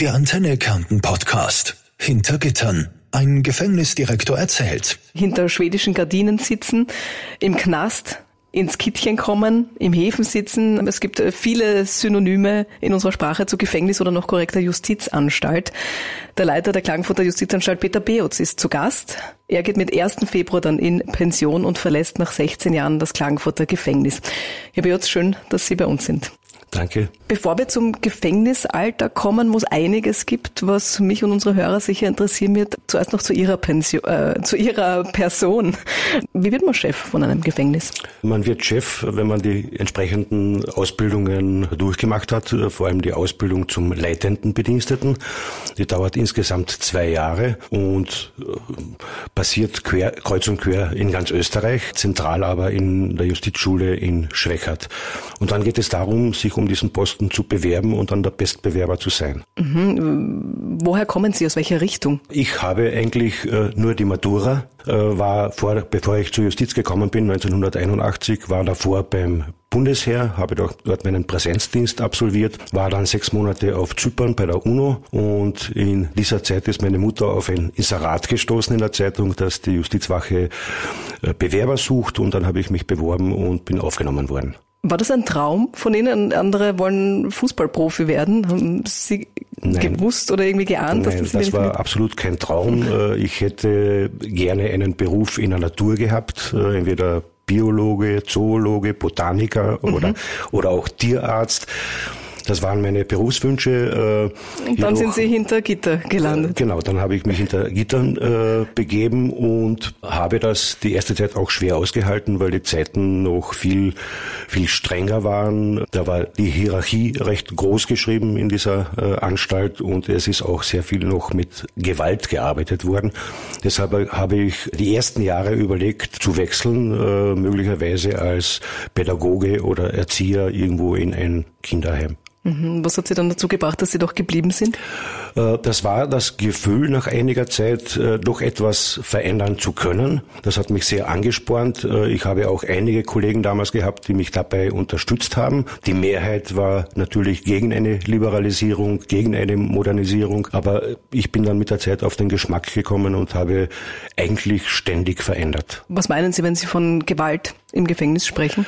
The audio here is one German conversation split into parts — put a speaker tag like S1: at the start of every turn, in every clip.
S1: Der Antenne Kärnten Podcast. Hinter Gittern. Ein Gefängnisdirektor erzählt.
S2: Hinter schwedischen Gardinen sitzen, im Knast, ins Kittchen kommen, im Häfen sitzen. Es gibt viele Synonyme in unserer Sprache zu Gefängnis oder noch korrekter Justizanstalt. Der Leiter der Klagenfurter Justizanstalt Peter Beotz ist zu Gast. Er geht mit 1. Februar dann in Pension und verlässt nach 16 Jahren das Klagenfurter Gefängnis. Herr Beotz, schön, dass Sie bei uns sind.
S3: Danke.
S2: Bevor wir zum Gefängnisalter kommen, wo es einiges gibt, was mich und unsere Hörer sicher interessieren wird, zuerst noch zu Ihrer, Pension, äh, zu Ihrer Person. Wie wird man Chef von einem Gefängnis?
S3: Man wird Chef, wenn man die entsprechenden Ausbildungen durchgemacht hat, vor allem die Ausbildung zum leitenden Bediensteten. Die dauert insgesamt zwei Jahre und äh, passiert quer, kreuz und quer in ganz Österreich, zentral aber in der Justizschule in Schwächert. Und dann geht es darum, sich um diesen Posten zu bewerben und dann der Bestbewerber zu sein.
S2: Mhm. Woher kommen Sie? Aus welcher Richtung?
S3: Ich habe eigentlich äh, nur die Matura, äh, war vor, bevor ich zur Justiz gekommen bin, 1981, war davor beim Bundesheer, habe dort meinen Präsenzdienst absolviert, war dann sechs Monate auf Zypern bei der UNO und in dieser Zeit ist meine Mutter auf ein Inserat gestoßen in der Zeitung, dass die Justizwache äh, Bewerber sucht und dann habe ich mich beworben und bin aufgenommen worden.
S2: War das ein Traum von Ihnen? Andere wollen Fußballprofi werden. Haben Sie Nein. gewusst oder irgendwie geahnt,
S3: Nein, dass das Das war absolut kein Traum. Äh, ich hätte gerne einen Beruf in der Natur gehabt, äh, entweder Biologe, Zoologe, Botaniker mhm. oder, oder auch Tierarzt. Das waren meine Berufswünsche.
S2: Äh, und dann sind Sie hinter Gitter gelandet.
S3: Äh, genau, dann habe ich mich hinter Gittern äh, begeben und habe das die erste Zeit auch schwer ausgehalten, weil die Zeiten noch viel, viel strenger waren. Da war die Hierarchie recht groß geschrieben in dieser äh, Anstalt und es ist auch sehr viel noch mit Gewalt gearbeitet worden. Deshalb habe ich die ersten Jahre überlegt zu wechseln, äh, möglicherweise als Pädagoge oder Erzieher irgendwo in ein Kinderheim.
S2: Mhm. Was hat Sie dann dazu gebracht, dass Sie doch geblieben sind?
S3: Äh, das war das Gefühl, nach einiger Zeit äh, doch etwas verändern zu können. Das hat mich sehr angespornt. Äh, ich habe auch einige Kollegen damals gehabt, die mich dabei unterstützt haben. Die Mehrheit war natürlich gegen eine Liberalisierung, gegen eine Modernisierung. Aber ich bin dann mit der Zeit auf den Geschmack gekommen und habe eigentlich ständig verändert.
S2: Was meinen Sie, wenn Sie von Gewalt im Gefängnis sprechen?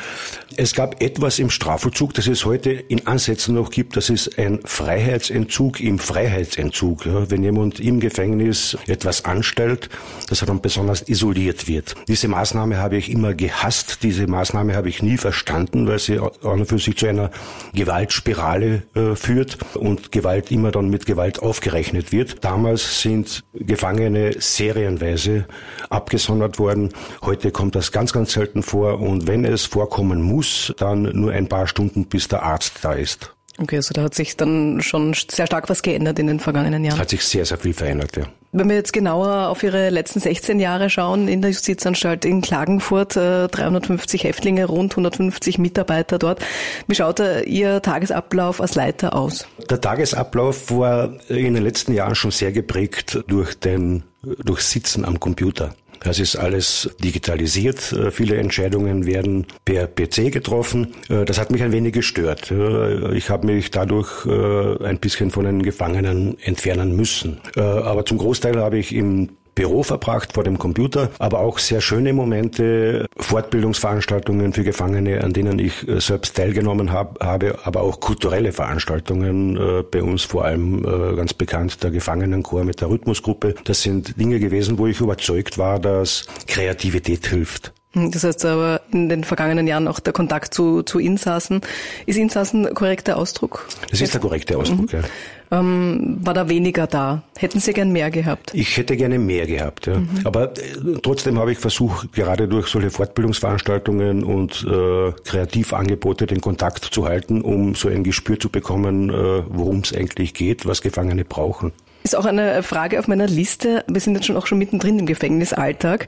S3: Es gab etwas im Strafvollzug, das es heute in Ansätzen noch gibt. Das ist ein Freiheitsentzug im Freiheitsentzug. Ja, wenn jemand im Gefängnis etwas anstellt, dass er dann besonders isoliert wird. Diese Maßnahme habe ich immer gehasst. Diese Maßnahme habe ich nie verstanden, weil sie an und für sich zu einer Gewaltspirale äh, führt und Gewalt immer dann mit Gewalt aufgerechnet wird. Damals sind Gefangene serienweise abgesondert worden. Heute kommt das ganz, ganz selten vor und wenn es vorkommen muss, dann nur ein paar Stunden, bis der Arzt da ist.
S2: Okay, also da hat sich dann schon sehr stark was geändert in den vergangenen Jahren.
S3: Hat sich sehr, sehr viel verändert, ja.
S2: Wenn wir jetzt genauer auf Ihre letzten 16 Jahre schauen in der Justizanstalt in Klagenfurt, 350 äh, Häftlinge, rund 150 Mitarbeiter dort. Wie schaut Ihr Tagesablauf als Leiter aus?
S3: Der Tagesablauf war in den letzten Jahren schon sehr geprägt durch den, durch Sitzen am Computer. Das ist alles digitalisiert. Äh, viele Entscheidungen werden per PC getroffen. Äh, das hat mich ein wenig gestört. Äh, ich habe mich dadurch ein bisschen von den Gefangenen entfernen müssen. Aber zum Großteil habe ich im Büro verbracht vor dem Computer, aber auch sehr schöne Momente, Fortbildungsveranstaltungen für Gefangene, an denen ich äh, selbst teilgenommen hab, habe, aber auch kulturelle Veranstaltungen, äh, bei uns vor allem äh, ganz bekannt der Gefangenenchor mit der Rhythmusgruppe. Das sind Dinge gewesen, wo ich überzeugt war, dass Kreativität hilft.
S2: Hm, das heißt aber in den vergangenen Jahren auch der Kontakt zu, zu Insassen. Ist Insassen korrekter Ausdruck?
S3: Das ist der korrekte Ausdruck, mhm. ja.
S2: Ähm, war da weniger da? Hätten Sie gern mehr gehabt?
S3: Ich hätte gerne mehr gehabt, ja. Mhm. Aber äh, trotzdem habe ich versucht, gerade durch solche Fortbildungsveranstaltungen und äh, Kreativangebote den Kontakt zu halten, um so ein Gespür zu bekommen, äh, worum es eigentlich geht, was Gefangene brauchen.
S2: Ist auch eine Frage auf meiner Liste. Wir sind jetzt schon auch schon mittendrin im Gefängnisalltag.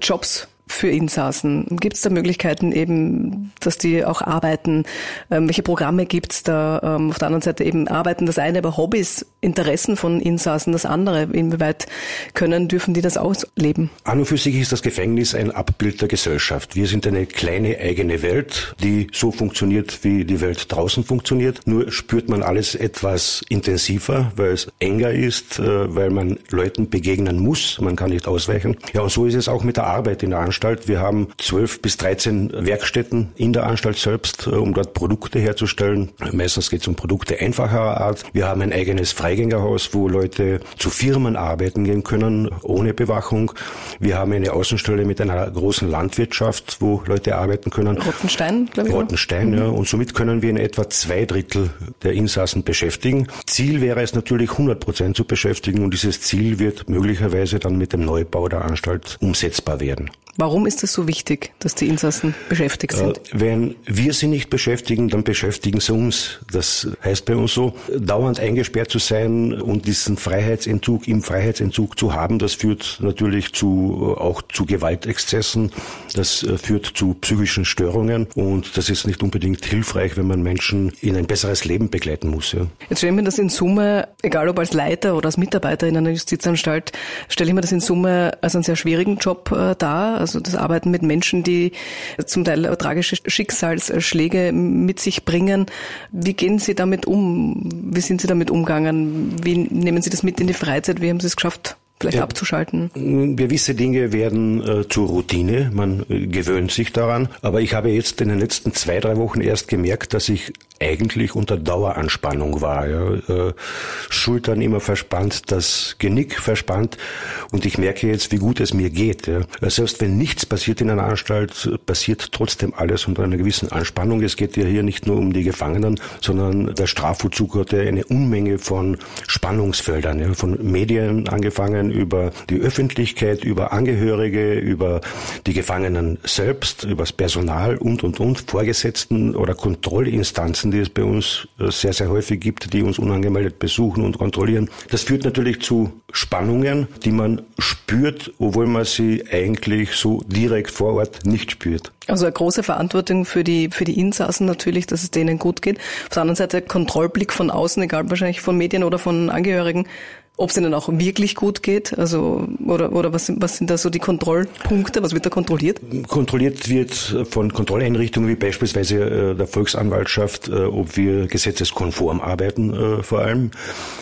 S2: Jobs für Insassen? Gibt es da Möglichkeiten eben, dass die auch arbeiten? Ähm, welche Programme gibt es da? Ähm, auf der anderen Seite eben arbeiten das eine, aber Hobbys, Interessen von Insassen das andere. Inwieweit können, dürfen die das ausleben?
S3: An und für sich ist das Gefängnis ein Abbild der Gesellschaft. Wir sind eine kleine eigene Welt, die so funktioniert, wie die Welt draußen funktioniert. Nur spürt man alles etwas intensiver, weil es enger ist, äh, weil man Leuten begegnen muss. Man kann nicht ausweichen. Ja, und so ist es auch mit der Arbeit in der Anstalt Anstalt. Wir haben zwölf bis dreizehn Werkstätten in der Anstalt selbst, äh, um dort Produkte herzustellen. Meistens geht es um Produkte einfacherer Art. Wir haben ein eigenes Freigängerhaus, wo Leute zu Firmen arbeiten gehen können, ohne Bewachung. Wir haben eine Außenstelle mit einer großen Landwirtschaft, wo Leute arbeiten können.
S2: Rottenstein,
S3: glaube ich. Rottenstein, mhm. ja. Und somit können wir in etwa zwei Drittel der Insassen beschäftigen. Ziel wäre es natürlich 100 Prozent zu beschäftigen und dieses Ziel wird möglicherweise dann mit dem Neubau der Anstalt umsetzbar werden.
S2: Warum ist es so wichtig, dass die Insassen beschäftigt sind? Äh,
S3: wenn wir sie nicht beschäftigen, dann beschäftigen sie uns. Das heißt bei uns so, dauernd eingesperrt zu sein und diesen Freiheitsentzug im Freiheitsentzug zu haben, das führt natürlich zu, auch zu Gewaltexzessen. Das äh, führt zu psychischen Störungen und das ist nicht unbedingt hilfreich, wenn man Menschen in ein besseres Leben begleiten muss. Ja.
S2: Jetzt stelle ich mir das in Summe, egal ob als Leiter oder als Mitarbeiter in einer Justizanstalt, stelle ich mir das in Summe als einen sehr schwierigen Job äh, dar also das Arbeiten mit Menschen, die zum Teil tragische Schicksalsschläge mit sich bringen. Wie gehen Sie damit um? Wie sind Sie damit umgegangen? Wie nehmen Sie das mit in die Freizeit? Wie haben Sie es geschafft, vielleicht ja, abzuschalten?
S3: Gewisse Dinge werden äh, zur Routine, man äh, gewöhnt sich daran. Aber ich habe jetzt in den letzten zwei, drei Wochen erst gemerkt, dass ich eigentlich unter Daueranspannung war. Ja. Äh, Schultern immer verspannt, das Genick verspannt und ich merke jetzt, wie gut es mir geht. Ja. Selbst wenn nichts passiert in einer Anstalt, passiert trotzdem alles unter einer gewissen Anspannung. Es geht ja hier nicht nur um die Gefangenen, sondern der Strafvollzug hatte eine Unmenge von Spannungsfeldern, ja, von Medien angefangen über die Öffentlichkeit, über Angehörige, über die Gefangenen selbst, über das Personal und, und, und, Vorgesetzten oder Kontrollinstanzen, die es bei uns äh, sehr, sehr häufig gibt, die uns unangemeldet besuchen und kontrollieren. Das führt natürlich zu Spannungen, die man spürt, obwohl man sie eigentlich so direkt vor Ort nicht spürt.
S2: Also eine große Verantwortung für die, für die Insassen natürlich, dass es denen gut geht. Auf der anderen Seite Kontrollblick von außen, egal wahrscheinlich von Medien oder von Angehörigen, ob es ihnen auch wirklich gut geht, also oder oder was, was sind da so die Kontrollpunkte, was wird da kontrolliert?
S3: Kontrolliert wird von Kontrolleinrichtungen wie beispielsweise äh, der Volksanwaltschaft, äh, ob wir gesetzeskonform arbeiten äh, vor allem.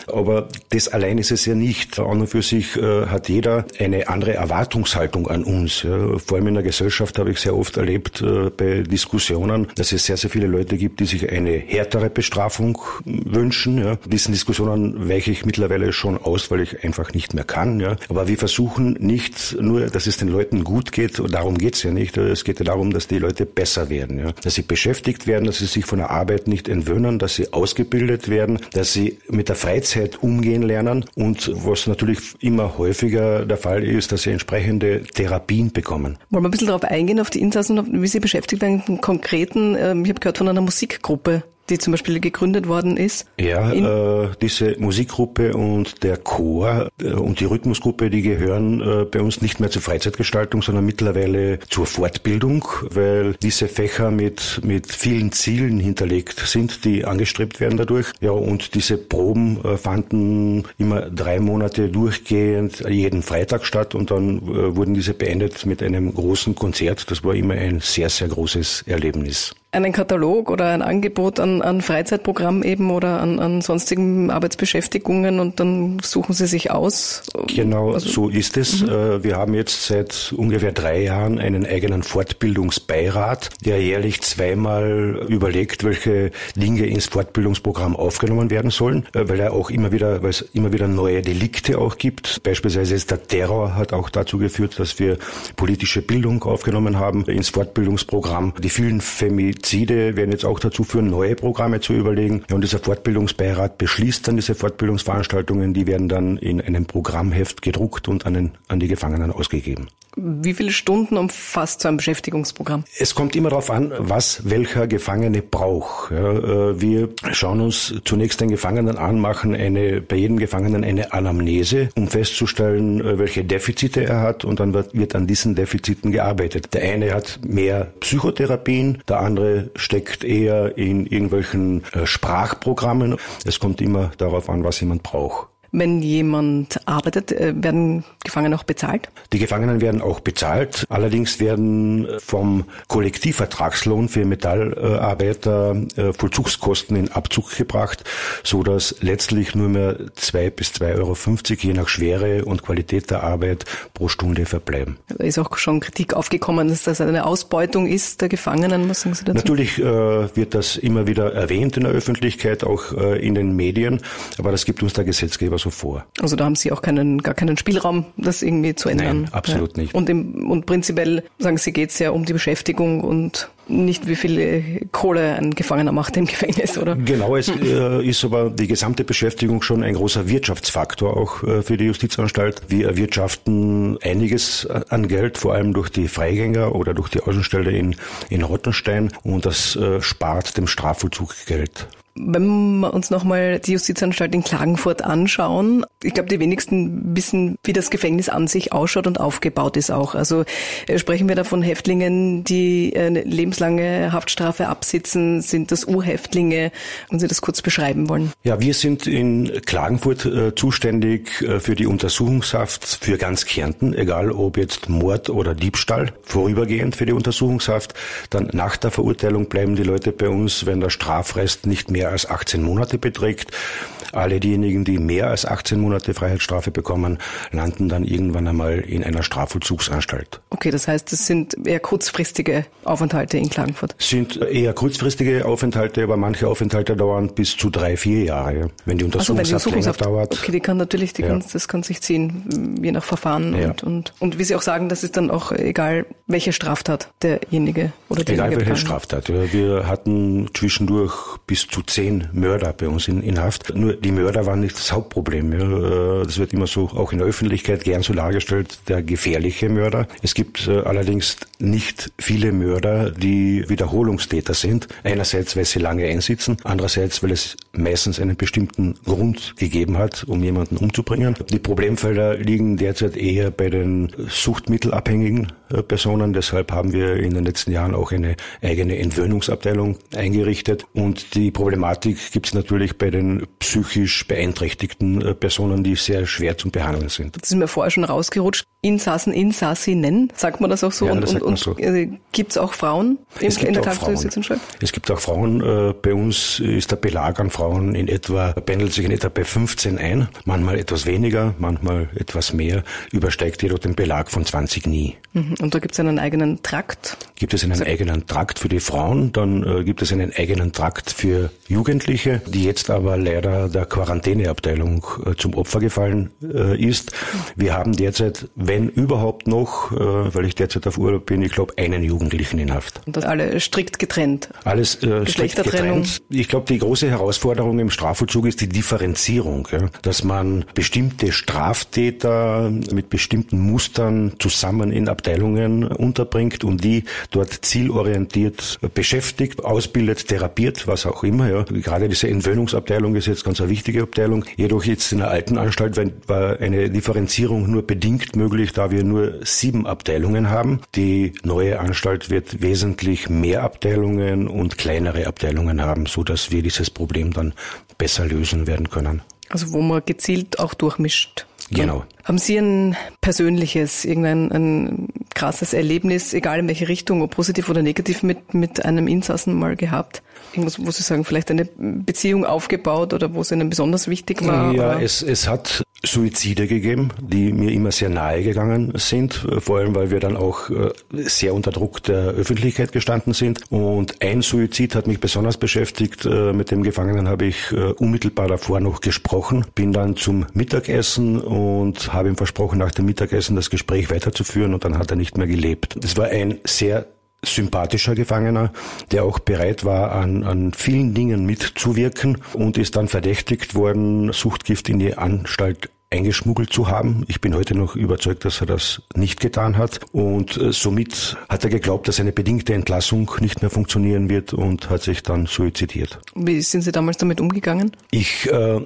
S3: Aber das allein ist es ja nicht. An und für sich hat jeder eine andere Erwartungshaltung an uns. Vor allem in der Gesellschaft habe ich sehr oft erlebt bei Diskussionen, dass es sehr, sehr viele Leute gibt, die sich eine härtere Bestrafung wünschen. Diesen Diskussionen weiche ich mittlerweile schon aus, weil ich einfach nicht mehr kann. Ja. Aber wir versuchen nicht nur, dass es den Leuten gut geht, und darum geht's ja nicht. Es geht ja darum, dass die Leute besser werden, ja. dass sie beschäftigt werden, dass sie sich von der Arbeit nicht entwöhnen, dass sie ausgebildet werden, dass sie mit der Freizeit umgehen lernen und was natürlich immer häufiger der Fall ist, dass sie entsprechende Therapien bekommen.
S2: Wollen wir ein bisschen darauf eingehen, auf die Insassen, wie sie beschäftigt werden, konkreten, ähm, ich habe gehört von einer Musikgruppe die zum Beispiel gegründet worden ist?
S3: Ja, äh, diese Musikgruppe und der Chor äh, und die Rhythmusgruppe, die gehören äh, bei uns nicht mehr zur Freizeitgestaltung, sondern mittlerweile zur Fortbildung, weil diese Fächer mit, mit vielen Zielen hinterlegt sind, die angestrebt werden dadurch. Ja, und diese Proben äh, fanden immer drei Monate durchgehend jeden Freitag statt und dann äh, wurden diese beendet mit einem großen Konzert. Das war immer ein sehr, sehr großes Erlebnis
S2: einen Katalog oder ein Angebot an, an Freizeitprogramm eben oder an, an sonstigen Arbeitsbeschäftigungen und dann suchen Sie sich aus?
S3: Genau, also, so ist es. Mhm. Äh, wir haben jetzt seit ungefähr drei Jahren einen eigenen Fortbildungsbeirat, der jährlich zweimal überlegt, welche Dinge ins Fortbildungsprogramm aufgenommen werden sollen, äh, weil er auch immer wieder, weil es immer wieder neue Delikte auch gibt. Beispielsweise ist der Terror hat auch dazu geführt, dass wir politische Bildung aufgenommen haben ins Fortbildungsprogramm. Die vielen Femizide Suizide werden jetzt auch dazu führen, neue Programme zu überlegen. Und dieser Fortbildungsbeirat beschließt dann diese Fortbildungsveranstaltungen, die werden dann in einem Programmheft gedruckt und an, den, an die Gefangenen ausgegeben.
S2: Wie viele Stunden umfasst so ein Beschäftigungsprogramm?
S3: Es kommt immer darauf an, was welcher Gefangene braucht. Ja, äh, wir schauen uns zunächst den Gefangenen an, machen eine, bei jedem Gefangenen eine Anamnese, um festzustellen, äh, welche Defizite er hat und dann wird, wird an diesen Defiziten gearbeitet. Der eine hat mehr Psychotherapien, der andere steckt eher in irgendwelchen äh, Sprachprogrammen. Es kommt immer darauf an, was jemand braucht.
S2: Wenn jemand arbeitet, äh, werden Gefangene auch bezahlt?
S3: Die Gefangenen werden auch bezahlt. Allerdings werden vom Kollektivvertragslohn für Metallarbeiter äh, Vollzugskosten in Abzug gebracht, so dass letztlich nur mehr zwei bis zwei Euro fünfzig je nach Schwere und Qualität der Arbeit pro Stunde verbleiben.
S2: Da ist auch schon Kritik aufgekommen, dass das eine Ausbeutung ist der Gefangenen. Was sagen Sie dazu?
S3: Natürlich äh, wird das immer wieder erwähnt in der Öffentlichkeit, auch äh, in den Medien, aber das gibt uns der Gesetzgeber so vor.
S2: Also da haben Sie auch keinen, gar keinen Spielraum, das irgendwie zu ändern.
S3: Nein, absolut ja. nicht.
S2: Und, im, und prinzipiell, sagen Sie, geht es ja um die Beschäftigung und nicht wie viel Kohle ein Gefangener macht im Gefängnis, oder?
S3: Genau, es äh, ist aber die gesamte Beschäftigung schon ein großer Wirtschaftsfaktor auch äh, für die Justizanstalt. Wir erwirtschaften einiges an Geld, vor allem durch die Freigänger oder durch die Außenstelle in, in Rottenstein und das äh, spart dem Strafvollzug Geld.
S2: Wenn wir uns nochmal die Justizanstalt in Klagenfurt anschauen, ich glaube, die wenigsten wissen, wie das Gefängnis an sich ausschaut und aufgebaut ist auch. Also äh, sprechen wir da von Häftlingen, die eine lebenslange Haftstrafe absitzen, sind das U-Häftlinge? Wenn Sie das kurz beschreiben wollen.
S3: Ja, wir sind in Klagenfurt äh, zuständig äh, für die Untersuchungshaft für ganz Kärnten, egal ob jetzt Mord oder Diebstahl, vorübergehend für die Untersuchungshaft. Dann nach der Verurteilung bleiben die Leute bei uns, wenn der Strafrest nicht mehr mehr als 18 Monate beträgt. Alle diejenigen, die mehr als 18 Monate Freiheitsstrafe bekommen, landen dann irgendwann einmal in einer Strafvollzugsanstalt.
S2: Okay, das heißt, es sind eher kurzfristige Aufenthalte in Klagenfurt?
S3: Sind eher kurzfristige Aufenthalte, aber manche Aufenthalte dauern bis zu drei, vier Jahre. Wenn die Untersuchungshaft, also wenn die Untersuchungshaft dauert.
S2: Okay, die kann natürlich, die ja. kann, das kann sich ziehen, je nach Verfahren. Ja. Und, und, und wie Sie auch sagen, das ist dann auch egal, welche Straftat derjenige oder
S3: derjenige Egal welche Straftat. Wir hatten zwischendurch bis zu zehn Mörder bei uns in, in Haft. Nur die Mörder waren nicht das Hauptproblem. Ja. Das wird immer so auch in der Öffentlichkeit gern so dargestellt, der gefährliche Mörder. Es gibt äh, allerdings nicht viele Mörder, die Wiederholungstäter sind. Einerseits, weil sie lange einsitzen, andererseits, weil es meistens einen bestimmten Grund gegeben hat, um jemanden umzubringen. Die Problemfelder liegen derzeit eher bei den suchtmittelabhängigen äh, Personen. Deshalb haben wir in den letzten Jahren auch eine eigene Entwöhnungsabteilung eingerichtet. Und die Problematik gibt es natürlich bei den psychisch beeinträchtigten äh, Personen, die sehr schwer zum Behandeln sind.
S2: Das ist mir vorher schon rausgerutscht. Insassen, Insassinnen, sagt man das auch so?
S3: Ja, das
S2: und und,
S3: so.
S2: äh, gibt es auch Frauen
S3: im, es gibt in der Tagessituation? Es gibt auch Frauen. Äh, bei uns ist der Belag an Frauen in etwa, pendelt sich in etwa bei 15 ein. Manchmal etwas weniger, manchmal etwas mehr. Übersteigt jedoch den Belag von 20 nie.
S2: Und da gibt es einen eigenen Trakt?
S3: Gibt es einen so. eigenen Trakt für die Frauen, dann äh, gibt es einen eigenen Trakt für Jugendliche, die jetzt aber leider der Quarantäneabteilung äh, zum Opfer gefallen äh, ist. Wir haben derzeit, wenn überhaupt noch, äh, weil ich derzeit auf Urlaub bin, ich glaube, einen Jugendlichen in Haft.
S2: Und das alle strikt getrennt?
S3: Alles äh, strikt getrennt. Ich glaube, die große Herausforderung im Strafvollzug ist die Differenzierung, ja? dass man bestimmte Straftäter mit bestimmten Mustern zusammen in Abteilungen unterbringt und die dort zielorientiert beschäftigt, ausbildet, therapiert, was auch immer. Ja. Gerade diese Entwöhnungsabteilung ist jetzt ganz eine wichtige Abteilung. Jedoch jetzt in der alten Anstalt war eine Differenzierung nur bedingt möglich, da wir nur sieben Abteilungen haben. Die neue Anstalt wird wesentlich mehr Abteilungen und kleinere Abteilungen haben, so dass wir dieses Problem dann besser lösen werden können.
S2: Also wo man gezielt auch durchmischt.
S3: Genau.
S2: Haben Sie ein persönliches, irgendein ein krasses Erlebnis, egal in welche Richtung, ob positiv oder negativ, mit, mit einem Insassen mal gehabt? Irgendwas, wo Sie sagen, vielleicht eine Beziehung aufgebaut oder wo es Ihnen besonders wichtig war?
S3: Ja, es, es hat Suizide gegeben, die mir immer sehr nahe gegangen sind, vor allem weil wir dann auch äh, sehr unter Druck der Öffentlichkeit gestanden sind. Und ein Suizid hat mich besonders beschäftigt. Äh, mit dem Gefangenen habe ich äh, unmittelbar davor noch gesprochen, bin dann zum Mittagessen und habe ihm versprochen, nach dem Mittagessen das Gespräch weiterzuführen und dann hat er nicht mehr gelebt. Es war ein sehr sympathischer Gefangener, der auch bereit war, an, an vielen Dingen mitzuwirken und ist dann verdächtigt worden, Suchtgift in die Anstalt eingeschmuggelt zu haben. Ich bin heute noch überzeugt, dass er das nicht getan hat. Und äh, somit hat er geglaubt, dass eine bedingte Entlassung nicht mehr funktionieren wird und hat sich dann suizidiert.
S2: Wie sind Sie damals damit umgegangen?
S3: Ich äh,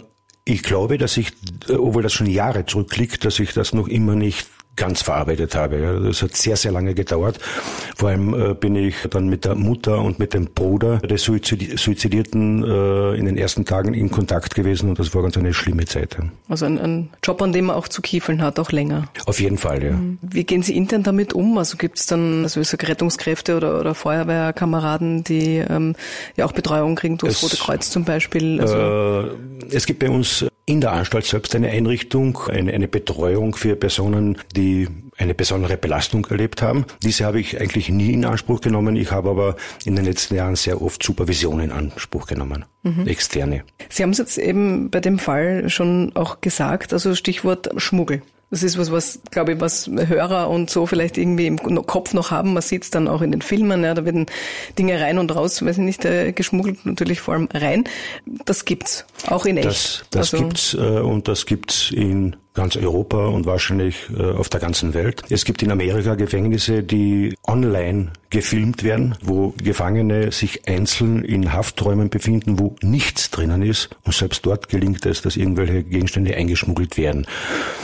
S3: ich glaube, dass ich, äh, obwohl das schon Jahre zurückliegt, dass ich das noch immer nicht ganz verarbeitet habe. Das hat sehr, sehr lange gedauert. Vor allem äh, bin ich dann mit der Mutter und mit dem Bruder des Suizidierten äh, in den ersten Tagen in Kontakt gewesen und das war ganz eine schlimme Zeit.
S2: Also ein, ein Job, an dem man auch zu kiefeln hat, auch länger.
S3: Auf jeden Fall, ja. Mhm.
S2: Wie gehen Sie intern damit um? Also gibt es dann also so Rettungskräfte oder, oder Feuerwehrkameraden, die ähm, ja auch Betreuung kriegen durchs Rote Kreuz zum Beispiel?
S3: Also äh, es gibt bei uns in der Anstalt selbst eine Einrichtung, eine, eine Betreuung für Personen, die eine besondere Belastung erlebt haben. Diese habe ich eigentlich nie in Anspruch genommen. Ich habe aber in den letzten Jahren sehr oft Supervision in Anspruch genommen, mhm. externe.
S2: Sie haben es jetzt eben bei dem Fall schon auch gesagt, also Stichwort Schmuggel. Das ist was, was, glaube ich, was Hörer und so vielleicht irgendwie im Kopf noch haben. Man sieht es dann auch in den Filmen, ja, da werden Dinge rein und raus, weiß ich nicht, äh, geschmuggelt, natürlich vor allem rein. Das gibt's, auch in echt.
S3: Das, das also, gibt's äh, und das gibt's in ganz Europa und wahrscheinlich äh, auf der ganzen Welt. Es gibt in Amerika Gefängnisse, die online gefilmt werden, wo Gefangene sich einzeln in Hafträumen befinden, wo nichts drinnen ist und selbst dort gelingt es, dass irgendwelche Gegenstände eingeschmuggelt werden.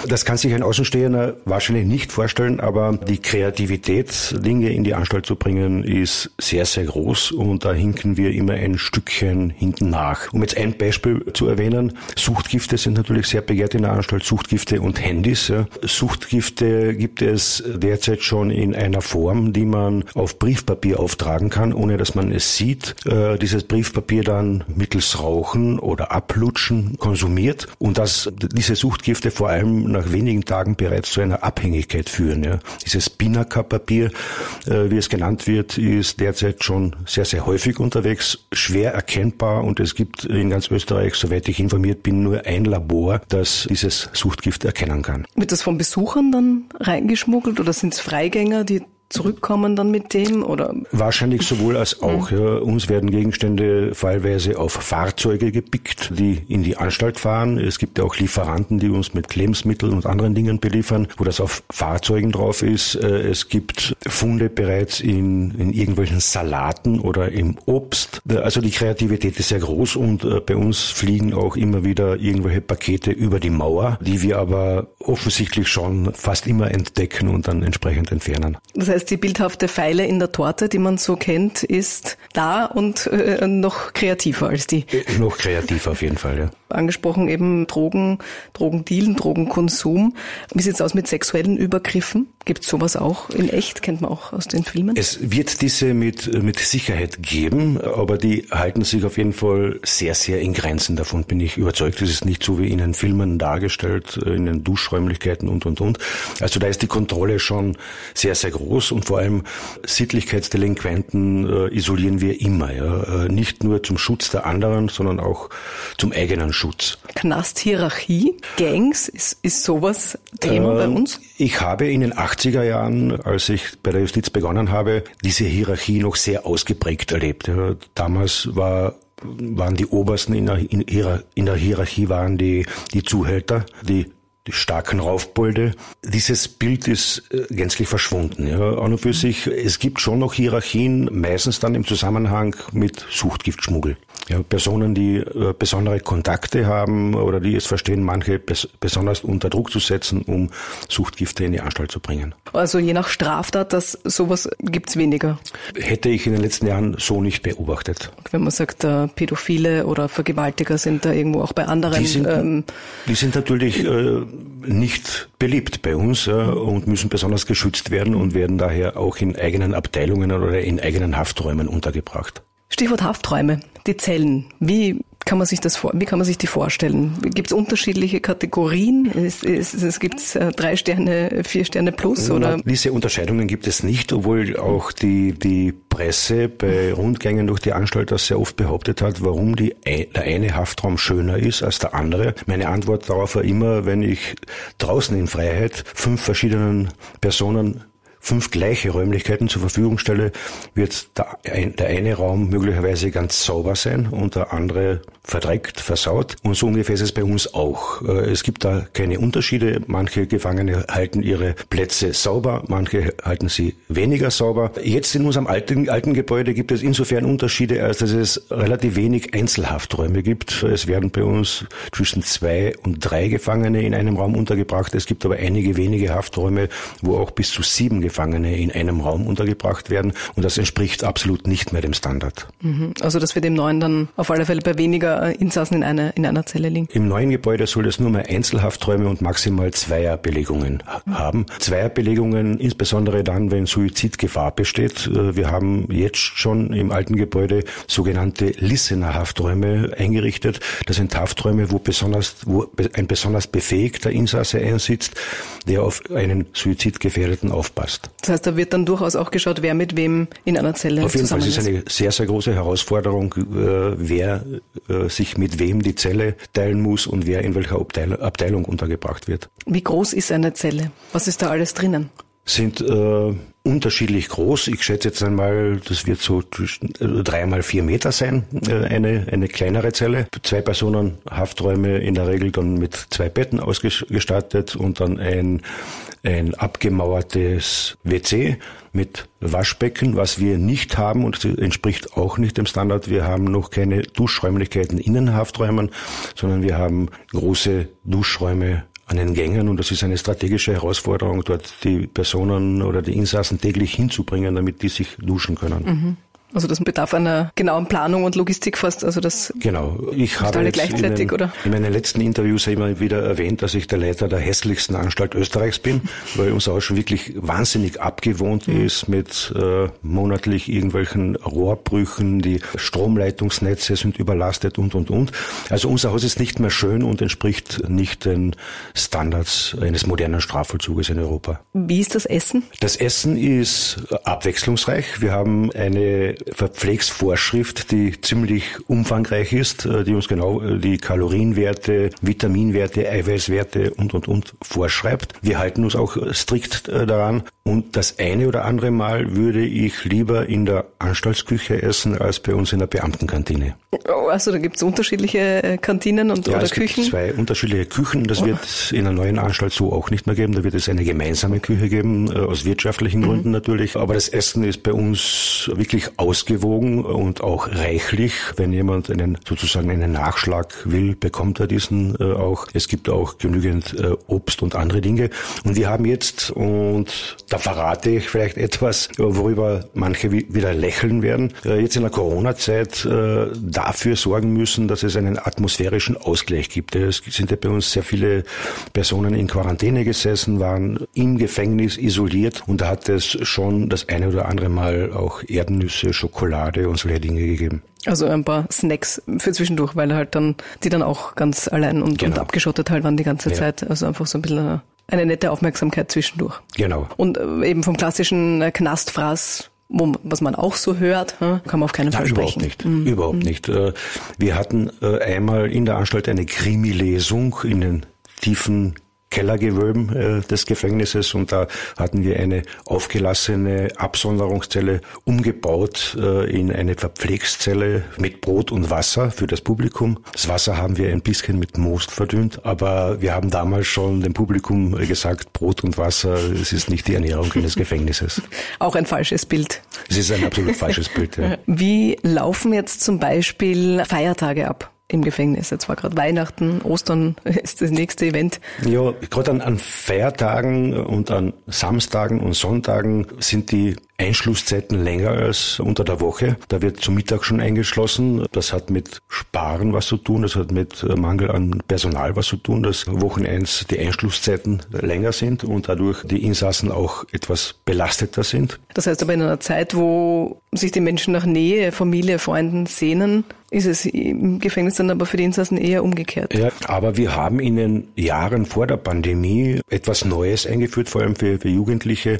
S3: Das kann sich ein Außenstehender wahrscheinlich nicht vorstellen, aber die Kreativität, Dinge in die Anstalt zu bringen, ist sehr, sehr groß und da hinken wir immer ein Stückchen hinten nach. Um jetzt ein Beispiel zu erwähnen, Suchtgifte sind natürlich sehr begehrt in der Anstalt, Suchtgifte Suchtgifte und Handys. Suchtgifte gibt es derzeit schon in einer Form, die man auf Briefpapier auftragen kann, ohne dass man es sieht. Äh, dieses Briefpapier dann mittels Rauchen oder Ablutschen konsumiert und dass diese Suchtgifte vor allem nach wenigen Tagen bereits zu einer Abhängigkeit führen. Dieses Binaca-Papier, äh, wie es genannt wird, ist derzeit schon sehr, sehr häufig unterwegs, schwer erkennbar und es gibt in ganz Österreich, soweit ich informiert bin, nur ein Labor, das dieses Suchtgift Gift erkennen kann.
S2: Wird das von Besuchern dann reingeschmuggelt oder sind es Freigänger, die zurückkommen dann mit dem oder?
S3: Wahrscheinlich sowohl als auch. Ja. Uns werden Gegenstände fallweise auf Fahrzeuge gepickt, die in die Anstalt fahren. Es gibt ja auch Lieferanten, die uns mit Lebensmitteln und anderen Dingen beliefern, wo das auf Fahrzeugen drauf ist. Äh, es gibt Funde bereits in, in irgendwelchen Salaten oder im Obst. Also die Kreativität ist sehr groß und äh, bei uns fliegen auch immer wieder irgendwelche Pakete über die Mauer, die wir aber offensichtlich schon fast immer entdecken und dann entsprechend entfernen.
S2: Das heißt, heißt, die bildhafte Pfeile in der Torte, die man so kennt, ist da und äh, noch kreativer als die.
S3: Äh, noch kreativer auf jeden Fall, ja.
S2: Angesprochen eben Drogen, Drogendealen, Drogenkonsum. Wie sieht's aus mit sexuellen Übergriffen? Gibt sowas auch in echt? Kennt man auch aus den Filmen?
S3: Es wird diese mit, mit Sicherheit geben, aber die halten sich auf jeden Fall sehr, sehr in Grenzen. Davon bin ich überzeugt. Es ist nicht so wie in den Filmen dargestellt, äh, in den Duschräumlichkeiten und, und, und. Also da ist die Kontrolle schon sehr, sehr groß und vor allem Sittlichkeitsdelinquenten äh, isolieren wir immer. Ja? Äh, nicht nur zum Schutz der anderen, sondern auch zum eigenen Schutz.
S2: Knasthierarchie, Gangs, ist, ist sowas Thema bei uns?
S3: Ich habe in den 80er Jahren, als ich bei der Justiz begonnen habe, diese Hierarchie noch sehr ausgeprägt erlebt. Ja, damals war waren die Obersten in der, in der Hierarchie waren die, die Zuhälter, die die starken Raufbolde. Dieses Bild ist äh, gänzlich verschwunden. Ja. An und für sich, es gibt schon noch Hierarchien, meistens dann im Zusammenhang mit Suchtgiftschmuggel. Ja, Personen, die äh, besondere Kontakte haben oder die es verstehen, manche bes besonders unter Druck zu setzen, um Suchtgifte in die Anstalt zu bringen.
S2: Also je nach Straftat, das sowas gibt's weniger.
S3: Hätte ich in den letzten Jahren so nicht beobachtet.
S2: Wenn man sagt, äh, Pädophile oder Vergewaltiger sind da irgendwo auch bei anderen.
S3: Die sind, ähm, die sind natürlich äh, nicht beliebt bei uns äh, und müssen besonders geschützt werden und werden daher auch in eigenen Abteilungen oder in eigenen Hafträumen untergebracht.
S2: Stichwort Hafträume, die Zellen. Wie kann man sich das vor, wie kann man sich die vorstellen? Gibt es unterschiedliche Kategorien? Es, es, es gibt äh, drei Sterne, vier Sterne plus oder?
S3: Na, diese Unterscheidungen gibt es nicht, obwohl auch die, die Presse bei Rundgängen durch die Anstalt das sehr oft behauptet hat, warum die, der eine Haftraum schöner ist als der andere. Meine Antwort darauf war immer, wenn ich draußen in Freiheit fünf verschiedenen Personen fünf gleiche Räumlichkeiten zur Verfügung stelle, wird der, der eine Raum möglicherweise ganz sauber sein und der andere verdreckt, versaut. Und so ungefähr ist es bei uns auch. Äh, es gibt da keine Unterschiede. Manche Gefangene halten ihre Plätze sauber, manche halten sie weniger sauber. Jetzt in unserem alten, alten Gebäude gibt es insofern Unterschiede, als dass es relativ wenig Einzelhafträume gibt. Es werden bei uns zwischen zwei und drei Gefangene in einem Raum untergebracht. Es gibt aber einige wenige Hafträume, wo auch bis zu sieben in einem Raum untergebracht werden. Und das entspricht absolut nicht mehr dem Standard.
S2: Mhm. Also das wird im neuen dann auf alle Fälle bei weniger Insassen in einer, in einer Zelle liegen.
S3: Im neuen Gebäude soll es nur mehr Einzelhafträume und maximal Zweierbelegungen haben. Zweierbelegungen insbesondere dann, wenn Suizidgefahr besteht. Äh, wir haben jetzt schon im alten Gebäude sogenannte Listener Hafträume eingerichtet. Das sind Hafträume, wo besonders, wo ein besonders befähigter Insasse einsitzt, der auf einen Suizidgefährdeten aufpasst.
S2: Das heißt, da wird dann durchaus auch geschaut, wer mit wem in einer Zelle
S3: Auf jeden
S2: Fall
S3: ist es eine sehr, sehr große Herausforderung, äh, wer äh, sich mit wem die Zelle teilen muss und wer in welcher Abteilung untergebracht wird.
S2: Wie groß ist eine Zelle? Was ist da alles drinnen?
S3: Sind äh, unterschiedlich groß. Ich schätze jetzt einmal, das wird so äh, drei mal vier Meter sein, äh, eine, eine kleinere Zelle. Zwei Personen, Hafträume in der Regel dann mit zwei Betten ausgestattet und dann ein, ein abgemauertes WC mit Waschbecken, was wir nicht haben und entspricht auch nicht dem Standard. Wir haben noch keine Duschräumlichkeiten in den Hafträumen, sondern wir haben große Duschräume an den Gängen und das ist eine strategische Herausforderung, dort die Personen oder die Insassen täglich hinzubringen, damit die sich duschen können.
S2: Mhm. Also das bedarf einer genauen Planung und Logistik fast. Also das
S3: genau. Ich habe
S2: alle gleichzeitig,
S3: in, den,
S2: oder?
S3: in meinen letzten Interviews immer wieder erwähnt, dass ich der Leiter der hässlichsten Anstalt Österreichs bin, weil unser Haus schon wirklich wahnsinnig abgewohnt mhm. ist mit äh, monatlich irgendwelchen Rohrbrüchen, die Stromleitungsnetze sind überlastet und und und. Also unser Haus ist nicht mehr schön und entspricht nicht den Standards eines modernen Strafvollzuges in Europa.
S2: Wie ist das Essen?
S3: Das Essen ist abwechslungsreich. Wir haben eine Verpflegsvorschrift, die ziemlich umfangreich ist, äh, die uns genau äh, die Kalorienwerte, Vitaminwerte, Eiweißwerte und, und, und vorschreibt. Wir halten uns auch strikt äh, daran. Und das eine oder andere Mal würde ich lieber in der Anstaltsküche essen als bei uns in der Beamtenkantine.
S2: Oh, also da gibt es unterschiedliche Kantinen und
S3: ja,
S2: oder
S3: es
S2: Küchen?
S3: Gibt zwei unterschiedliche Küchen. Das oh. wird in der neuen Anstalt so auch nicht mehr geben. Da wird es eine gemeinsame Küche geben, aus wirtschaftlichen mhm. Gründen natürlich. Aber das Essen ist bei uns wirklich ausgewogen und auch reichlich. Wenn jemand einen sozusagen einen Nachschlag will, bekommt er diesen äh, auch. Es gibt auch genügend äh, Obst und andere Dinge. Und wir haben jetzt und da verrate ich vielleicht etwas, worüber manche wieder lächeln werden. Äh, jetzt in der Corona-Zeit äh, dafür sorgen müssen, dass es einen atmosphärischen Ausgleich gibt. Es sind ja bei uns sehr viele Personen in Quarantäne gesessen, waren im Gefängnis isoliert und da hat es schon das eine oder andere Mal auch Erdnüsse, Schokolade und solche Dinge gegeben.
S2: Also ein paar Snacks für zwischendurch, weil halt dann die dann auch ganz allein und, genau. und abgeschottet halt waren die ganze ja. Zeit. Also einfach so ein bisschen eine nette Aufmerksamkeit zwischendurch.
S3: Genau.
S2: Und äh, eben vom klassischen äh, Knastfraß wo, was man auch so hört, kann man auf keinen Fall
S3: Nein,
S2: sprechen.
S3: Überhaupt nicht. Mhm. Überhaupt nicht. Äh, wir hatten einmal in der Anstalt eine Krimi-Lesung in den tiefen Kellergewölben äh, des Gefängnisses und da hatten wir eine aufgelassene Absonderungszelle umgebaut äh, in eine Verpflegszelle mit Brot und Wasser für das Publikum. Das Wasser haben wir ein bisschen mit Most verdünnt, aber wir haben damals schon dem Publikum gesagt, Brot und Wasser, es ist nicht die Ernährung eines Gefängnisses.
S2: Auch ein falsches Bild.
S3: Es ist ein absolut falsches Bild. Ja.
S2: Wie laufen jetzt zum Beispiel Feiertage ab? Im Gefängnis. Jetzt war gerade Weihnachten, Ostern ist das nächste Event.
S3: Ja, gerade an, an Feiertagen und an Samstagen und Sonntagen sind die Einschlusszeiten länger als unter der Woche. Da wird zum Mittag schon eingeschlossen. Das hat mit Sparen was zu tun, das hat mit Mangel an Personal was zu tun, dass Wochen die Einschlusszeiten länger sind und dadurch die Insassen auch etwas belasteter sind.
S2: Das heißt aber in einer Zeit, wo sich die Menschen nach Nähe, Familie, Freunden sehnen, ist es im Gefängnis dann aber für die Insassen eher umgekehrt.
S3: Ja, aber wir haben in den Jahren vor der Pandemie etwas Neues eingeführt, vor allem für, für Jugendliche.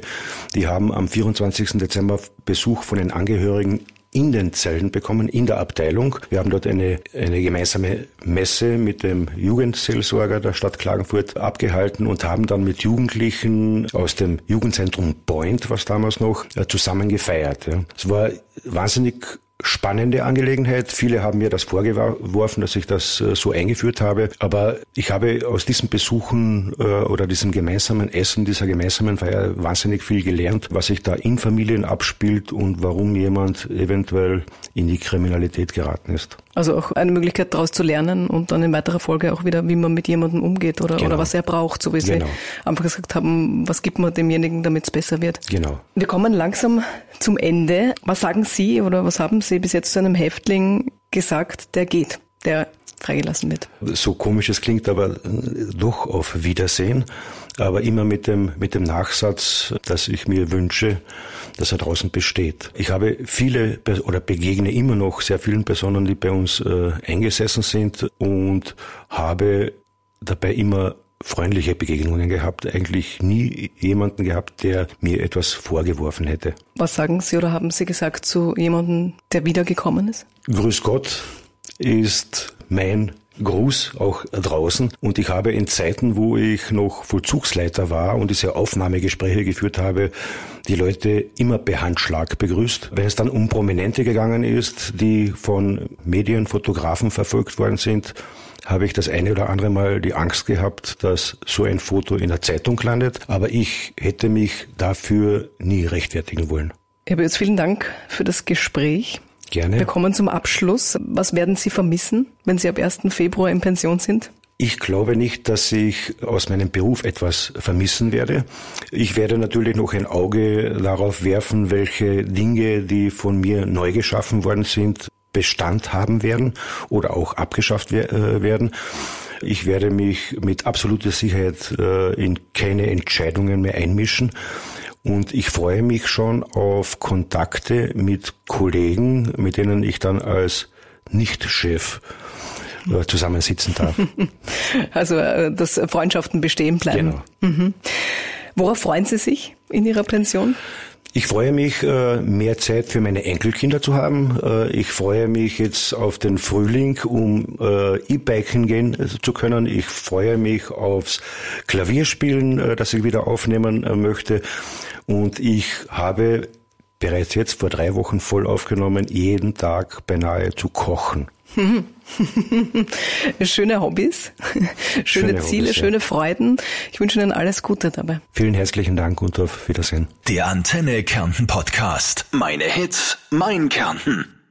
S3: Die haben am 24. Dezember Besuch von den Angehörigen in den Zellen bekommen, in der Abteilung. Wir haben dort eine, eine gemeinsame Messe mit dem Jugendseelsorger der Stadt Klagenfurt abgehalten und haben dann mit Jugendlichen aus dem Jugendzentrum Point, was damals noch, äh, zusammen gefeiert. Es war wahnsinnig spannende Angelegenheit. Viele haben mir das vorgeworfen, dass ich das äh, so eingeführt habe. Aber ich habe aus diesen Besuchen äh, oder diesem gemeinsamen Essen, dieser gemeinsamen Feier wahnsinnig viel gelernt, was sich da in Familien abspielt und warum jemand eventuell in die Kriminalität geraten ist.
S2: Also auch eine Möglichkeit daraus zu lernen und dann in weiterer Folge auch wieder, wie man mit jemandem umgeht oder, genau. oder was er braucht, so wie genau. Sie einfach gesagt haben, was gibt man demjenigen, damit es besser wird.
S3: Genau.
S2: Wir kommen langsam zum Ende. Was sagen Sie oder was haben Sie bis jetzt zu einem Häftling gesagt, der geht, der freigelassen wird?
S3: So komisch es klingt, aber doch auf Wiedersehen aber immer mit dem, mit dem Nachsatz, dass ich mir wünsche, dass er draußen besteht. Ich habe viele oder begegne immer noch sehr vielen Personen, die bei uns äh, eingesessen sind und habe dabei immer freundliche Begegnungen gehabt, eigentlich nie jemanden gehabt, der mir etwas vorgeworfen hätte.
S2: Was sagen Sie oder haben Sie gesagt zu jemandem, der wiedergekommen ist?
S3: Grüß Gott ist mein Gruß auch draußen. Und ich habe in Zeiten, wo ich noch Vollzugsleiter war und diese Aufnahmegespräche geführt habe, die Leute immer per Handschlag begrüßt. Wenn es dann um Prominente gegangen ist, die von Medien, Fotografen verfolgt worden sind, habe ich das eine oder andere Mal die Angst gehabt, dass so ein Foto in der Zeitung landet. Aber ich hätte mich dafür nie rechtfertigen wollen.
S2: Herr Bötz, vielen Dank für das Gespräch.
S3: Gerne.
S2: Wir kommen zum Abschluss. Was werden Sie vermissen, wenn Sie ab 1. Februar in Pension sind?
S3: Ich glaube nicht, dass ich aus meinem Beruf etwas vermissen werde. Ich werde natürlich noch ein Auge darauf werfen, welche Dinge, die von mir neu geschaffen worden sind, Bestand haben werden oder auch abgeschafft äh, werden. Ich werde mich mit absoluter Sicherheit äh, in keine Entscheidungen mehr einmischen. Und ich freue mich schon auf Kontakte mit Kollegen, mit denen ich dann als Nicht-Chef äh, zusammensitzen darf.
S2: Also, äh, dass Freundschaften bestehen bleiben. Genau. Mhm. Worauf freuen Sie sich in Ihrer Pension?
S3: Ich freue mich, äh, mehr Zeit für meine Enkelkinder zu haben. Ich freue mich jetzt auf den Frühling, um E-Biken gehen zu können. Ich freue mich aufs Klavierspielen, das ich wieder aufnehmen möchte. Und ich habe bereits jetzt vor drei Wochen voll aufgenommen, jeden Tag beinahe zu kochen.
S2: schöne Hobbys, schöne, schöne Ziele, Hobbys, ja. schöne Freuden. Ich wünsche Ihnen alles Gute dabei.
S3: Vielen herzlichen Dank und auf Wiedersehen.
S1: Der Antenne Kärnten Podcast. Meine Hits, mein Kärnten.